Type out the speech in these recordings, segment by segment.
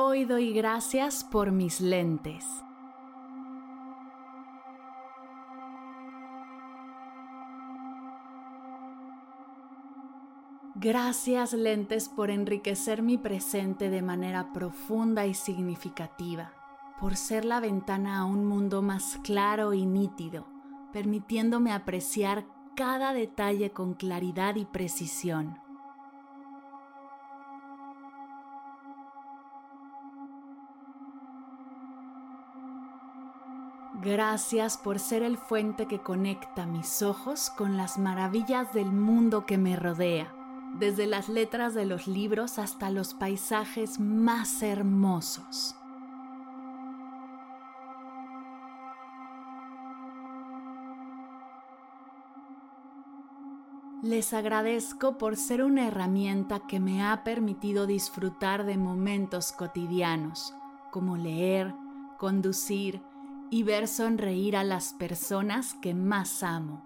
Hoy doy gracias por mis lentes. Gracias lentes por enriquecer mi presente de manera profunda y significativa, por ser la ventana a un mundo más claro y nítido, permitiéndome apreciar cada detalle con claridad y precisión. Gracias por ser el fuente que conecta mis ojos con las maravillas del mundo que me rodea, desde las letras de los libros hasta los paisajes más hermosos. Les agradezco por ser una herramienta que me ha permitido disfrutar de momentos cotidianos, como leer, conducir, y ver sonreír a las personas que más amo.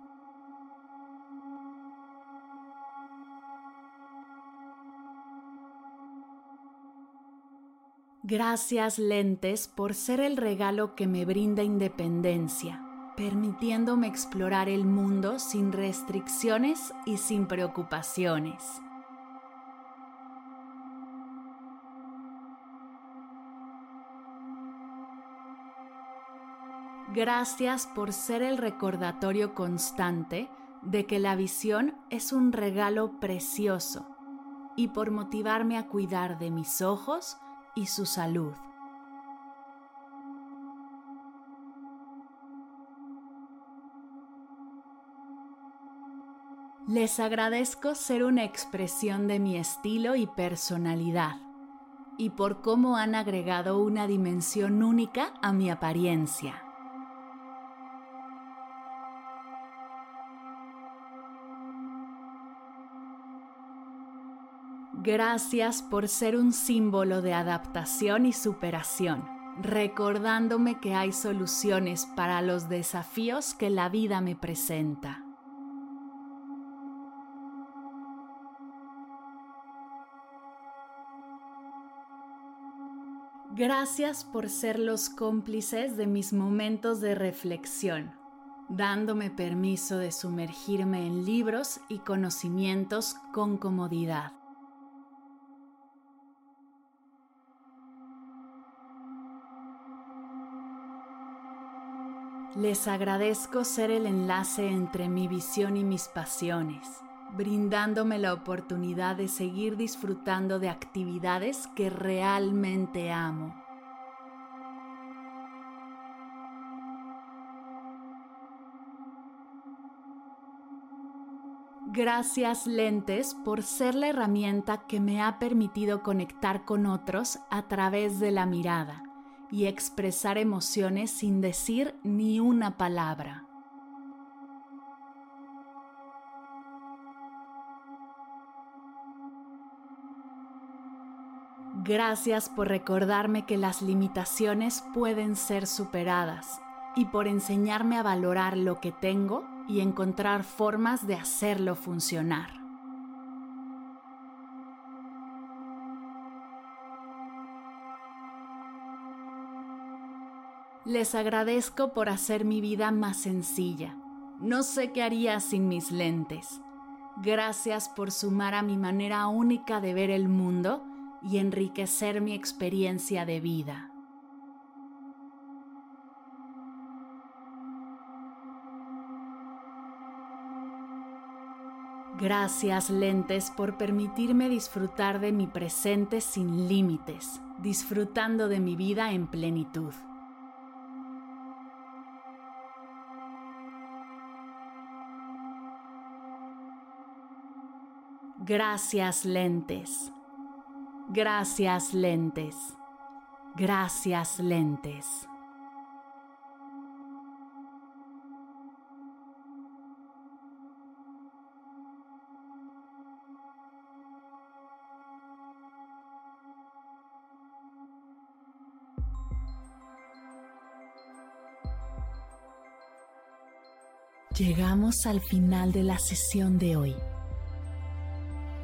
Gracias lentes por ser el regalo que me brinda independencia, permitiéndome explorar el mundo sin restricciones y sin preocupaciones. Gracias por ser el recordatorio constante de que la visión es un regalo precioso y por motivarme a cuidar de mis ojos y su salud. Les agradezco ser una expresión de mi estilo y personalidad y por cómo han agregado una dimensión única a mi apariencia. Gracias por ser un símbolo de adaptación y superación, recordándome que hay soluciones para los desafíos que la vida me presenta. Gracias por ser los cómplices de mis momentos de reflexión, dándome permiso de sumergirme en libros y conocimientos con comodidad. Les agradezco ser el enlace entre mi visión y mis pasiones, brindándome la oportunidad de seguir disfrutando de actividades que realmente amo. Gracias lentes por ser la herramienta que me ha permitido conectar con otros a través de la mirada y expresar emociones sin decir ni una palabra. Gracias por recordarme que las limitaciones pueden ser superadas y por enseñarme a valorar lo que tengo y encontrar formas de hacerlo funcionar. Les agradezco por hacer mi vida más sencilla. No sé qué haría sin mis lentes. Gracias por sumar a mi manera única de ver el mundo y enriquecer mi experiencia de vida. Gracias lentes por permitirme disfrutar de mi presente sin límites, disfrutando de mi vida en plenitud. Gracias lentes. Gracias lentes. Gracias lentes. Llegamos al final de la sesión de hoy